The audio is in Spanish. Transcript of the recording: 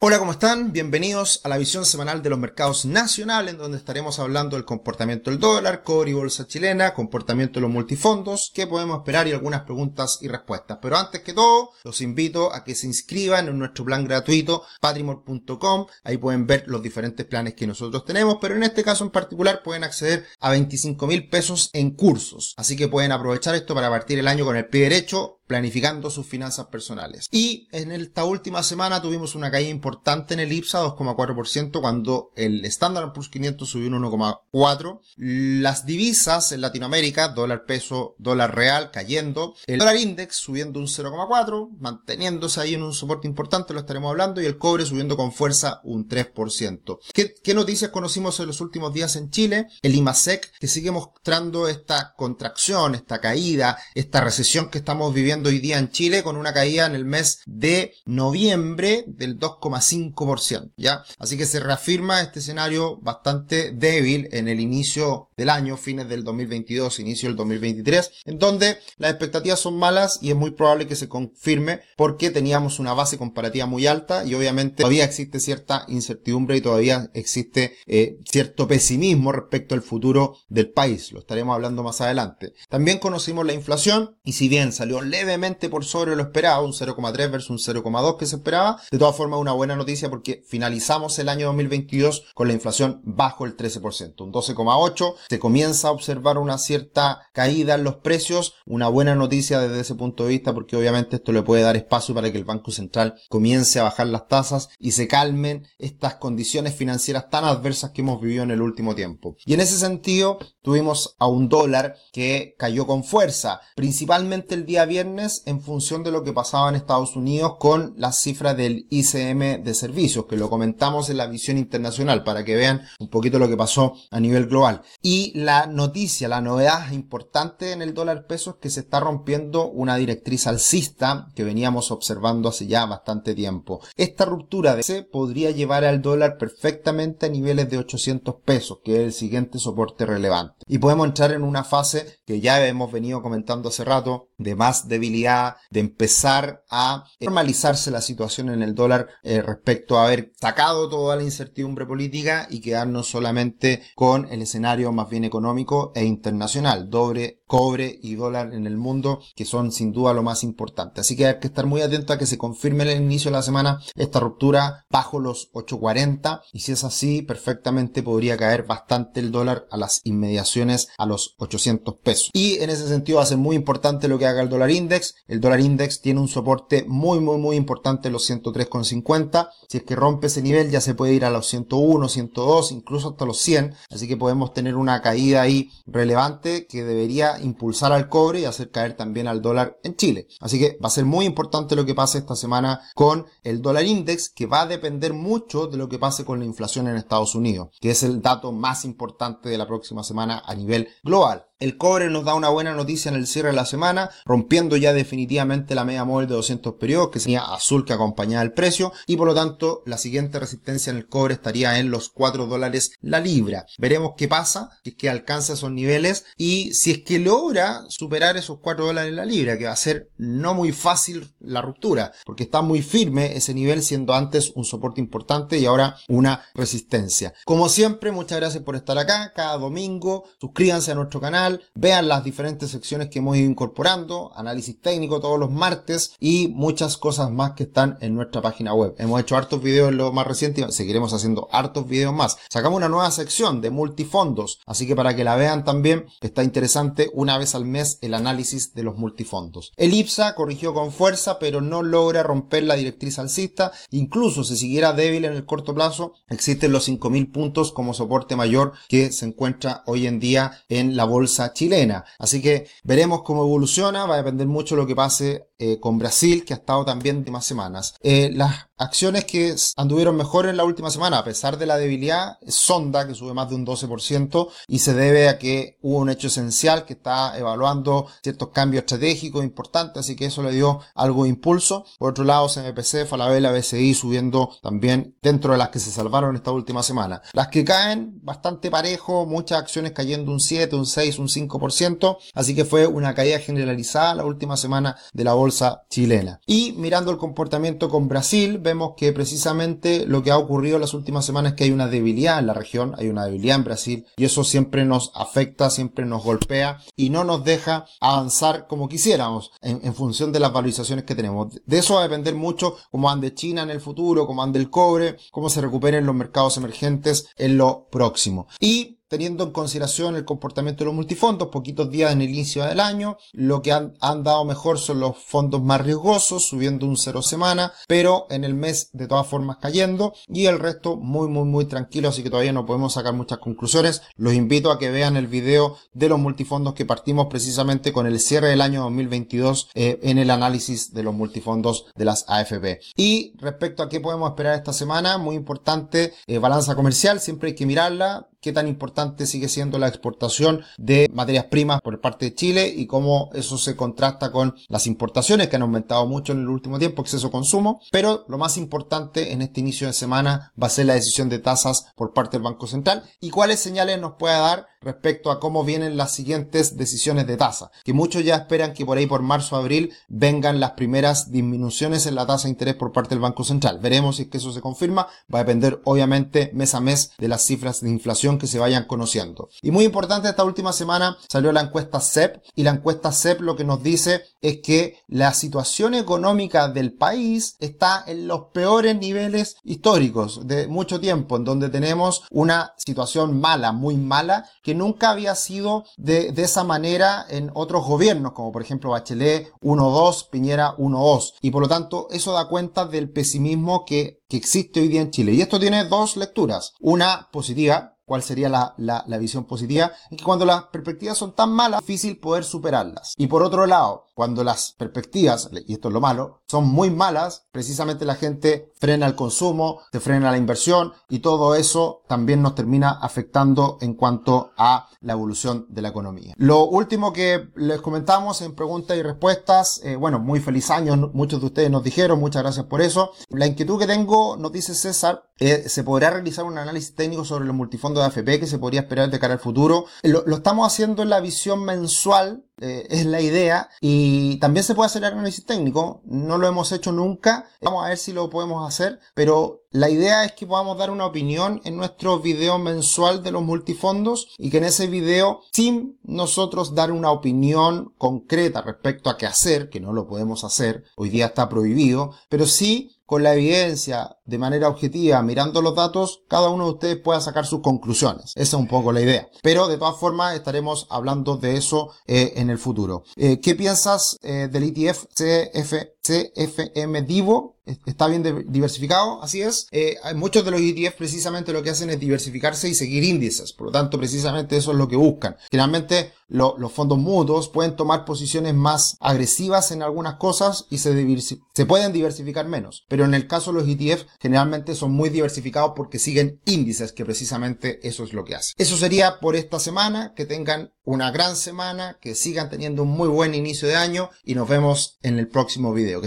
Hola, ¿cómo están? Bienvenidos a la visión semanal de los mercados nacionales, en donde estaremos hablando del comportamiento del dólar, cobre y bolsa chilena, comportamiento de los multifondos, qué podemos esperar y algunas preguntas y respuestas. Pero antes que todo, los invito a que se inscriban en nuestro plan gratuito patrimor.com. Ahí pueden ver los diferentes planes que nosotros tenemos, pero en este caso en particular pueden acceder a 25 mil pesos en cursos. Así que pueden aprovechar esto para partir el año con el pie derecho planificando sus finanzas personales. Y en esta última semana tuvimos una caída importante en el IPSA, 2,4%, cuando el Standard Poor's 500 subió un 1,4%. Las divisas en Latinoamérica, dólar peso, dólar real, cayendo. El dólar index subiendo un 0,4%, manteniéndose ahí en un soporte importante, lo estaremos hablando, y el cobre subiendo con fuerza un 3%. ¿Qué, qué noticias conocimos en los últimos días en Chile? El IMASEC, que sigue mostrando esta contracción, esta caída, esta recesión que estamos viviendo hoy día en Chile con una caída en el mes de noviembre del 2,5%, ¿ya? Así que se reafirma este escenario bastante débil en el inicio del año, fines del 2022, inicio del 2023, en donde las expectativas son malas y es muy probable que se confirme porque teníamos una base comparativa muy alta y obviamente todavía existe cierta incertidumbre y todavía existe eh, cierto pesimismo respecto al futuro del país. Lo estaremos hablando más adelante. También conocimos la inflación y si bien salió leve por sobre lo esperado, un 0,3 versus un 0,2 que se esperaba. De todas formas, una buena noticia porque finalizamos el año 2022 con la inflación bajo el 13%, un 12,8. Se comienza a observar una cierta caída en los precios, una buena noticia desde ese punto de vista porque obviamente esto le puede dar espacio para que el Banco Central comience a bajar las tasas y se calmen estas condiciones financieras tan adversas que hemos vivido en el último tiempo. Y en ese sentido, tuvimos a un dólar que cayó con fuerza, principalmente el día viernes en función de lo que pasaba en Estados Unidos con las cifras del ICM de servicios, que lo comentamos en la visión internacional para que vean un poquito lo que pasó a nivel global. Y la noticia, la novedad importante en el dólar peso es que se está rompiendo una directriz alcista que veníamos observando hace ya bastante tiempo. Esta ruptura de ese podría llevar al dólar perfectamente a niveles de 800 pesos, que es el siguiente soporte relevante. Y podemos entrar en una fase que ya hemos venido comentando hace rato de más de empezar a normalizarse la situación en el dólar eh, respecto a haber sacado toda la incertidumbre política y quedarnos solamente con el escenario más bien económico e internacional, doble cobre y dólar en el mundo, que son sin duda lo más importante. Así que hay que estar muy atento a que se confirme en el inicio de la semana esta ruptura bajo los 8.40 y si es así, perfectamente podría caer bastante el dólar a las inmediaciones a los 800 pesos. Y en ese sentido va a ser muy importante lo que haga el dólar index el dólar index tiene un soporte muy, muy, muy importante los 103,50. Si es que rompe ese nivel ya se puede ir a los 101, 102, incluso hasta los 100. Así que podemos tener una caída ahí relevante que debería impulsar al cobre y hacer caer también al dólar en Chile. Así que va a ser muy importante lo que pase esta semana con el dólar index, que va a depender mucho de lo que pase con la inflación en Estados Unidos, que es el dato más importante de la próxima semana a nivel global. El cobre nos da una buena noticia en el cierre de la semana, rompiendo ya definitivamente la media móvil de 200 periodos, que sería azul que acompañaba el precio, y por lo tanto la siguiente resistencia en el cobre estaría en los 4 dólares la libra. Veremos qué pasa, si es que alcanza esos niveles, y si es que logra superar esos 4 dólares la libra, que va a ser no muy fácil la ruptura, porque está muy firme ese nivel, siendo antes un soporte importante y ahora una resistencia. Como siempre, muchas gracias por estar acá, cada domingo, suscríbanse a nuestro canal, vean las diferentes secciones que hemos ido incorporando, análisis técnico todos los martes y muchas cosas más que están en nuestra página web. Hemos hecho hartos videos en lo más reciente y seguiremos haciendo hartos videos más. Sacamos una nueva sección de multifondos, así que para que la vean también está interesante una vez al mes el análisis de los multifondos. El IPSA corrigió con fuerza pero no logra romper la directriz alcista, incluso si siguiera débil en el corto plazo, existen los 5000 puntos como soporte mayor que se encuentra hoy en día en la bolsa chilena. Así que veremos cómo evoluciona, va a depender mucho lo que pase eh, con Brasil, que ha estado también de más semanas. Eh, las acciones que anduvieron mejor en la última semana, a pesar de la debilidad, Sonda, que sube más de un 12%, y se debe a que hubo un hecho esencial que está evaluando ciertos cambios estratégicos importantes, así que eso le dio algo de impulso. Por otro lado, CMPC, Falabella, BCI subiendo también dentro de las que se salvaron esta última semana. Las que caen bastante parejo, muchas acciones cayendo un 7, un 6, un 5%, así que fue una caída generalizada la última semana de la bolsa chilena. Y mirando el comportamiento con Brasil, vemos que precisamente lo que ha ocurrido en las últimas semanas es que hay una debilidad en la región, hay una debilidad en Brasil y eso siempre nos afecta, siempre nos golpea y no nos deja avanzar como quisiéramos en, función de las valorizaciones que tenemos. De eso va a depender mucho cómo ande China en el futuro, cómo ande el cobre, cómo se recuperen los mercados emergentes en lo próximo. Y teniendo en consideración el comportamiento de los multifondos, poquitos días en el inicio del año, lo que han, dado mejor son los fondos más riesgosos, subiendo un cero semana, pero en el mes de todas formas cayendo, y el resto muy muy muy tranquilo, así que todavía no podemos sacar muchas conclusiones. Los invito a que vean el video de los multifondos que partimos precisamente con el cierre del año 2022 eh, en el análisis de los multifondos de las AFP. Y respecto a qué podemos esperar esta semana, muy importante, eh, balanza comercial, siempre hay que mirarla, qué tan importante sigue siendo la exportación de materias primas por parte de Chile y cómo eso se contrasta con las importaciones que han aumentado mucho en el último tiempo, exceso consumo. Pero lo más importante en este inicio de semana va a ser la decisión de tasas por parte del Banco Central y cuáles señales nos puede dar respecto a cómo vienen las siguientes decisiones de tasa. Que muchos ya esperan que por ahí por marzo abril vengan las primeras disminuciones en la tasa de interés por parte del Banco Central. Veremos si es que eso se confirma. Va a depender obviamente mes a mes de las cifras de inflación que se vayan conociendo. Y muy importante, esta última semana salió la encuesta CEP y la encuesta CEP lo que nos dice es que la situación económica del país está en los peores niveles históricos de mucho tiempo, en donde tenemos una situación mala, muy mala, que nunca había sido de, de esa manera en otros gobiernos, como por ejemplo Bachelet 1-2, Piñera 1-2. Y por lo tanto, eso da cuenta del pesimismo que, que existe hoy día en Chile. Y esto tiene dos lecturas. Una positiva, cuál sería la, la, visión positiva, es que cuando las perspectivas son tan malas, es difícil poder superarlas. Y por otro lado, cuando las perspectivas, y esto es lo malo, son muy malas, precisamente la gente frena el consumo, se frena la inversión y todo eso también nos termina afectando en cuanto a la evolución de la economía. Lo último que les comentamos en preguntas y respuestas, eh, bueno, muy feliz año, muchos de ustedes nos dijeron, muchas gracias por eso. La inquietud que tengo, nos dice César, eh, se podrá realizar un análisis técnico sobre los multifondos de AFP que se podría esperar de cara al futuro. Lo, estamos haciendo en la visión mensual eh, es la idea. Y también se puede hacer análisis técnico. No lo hemos hecho nunca. Vamos a ver si lo podemos hacer. Pero la idea es que podamos dar una opinión en nuestro video mensual de los multifondos y que en ese video, sin nosotros dar una opinión concreta respecto a qué hacer, que no lo podemos hacer, hoy día está prohibido, pero sí con la evidencia de manera objetiva, mirando los datos, cada uno de ustedes pueda sacar sus conclusiones. Esa es un poco la idea. Pero de todas formas estaremos hablando de eso eh, en el futuro. Eh, ¿Qué piensas eh, del ETF CF, CFM Divo? está bien diversificado, así es. Muchos de los ETF precisamente lo que hacen es diversificarse y seguir índices, por lo tanto precisamente eso es lo que buscan. Generalmente los fondos mutuos pueden tomar posiciones más agresivas en algunas cosas y se, se pueden diversificar menos, pero en el caso de los ETF generalmente son muy diversificados porque siguen índices, que precisamente eso es lo que hacen. Eso sería por esta semana, que tengan una gran semana, que sigan teniendo un muy buen inicio de año y nos vemos en el próximo video.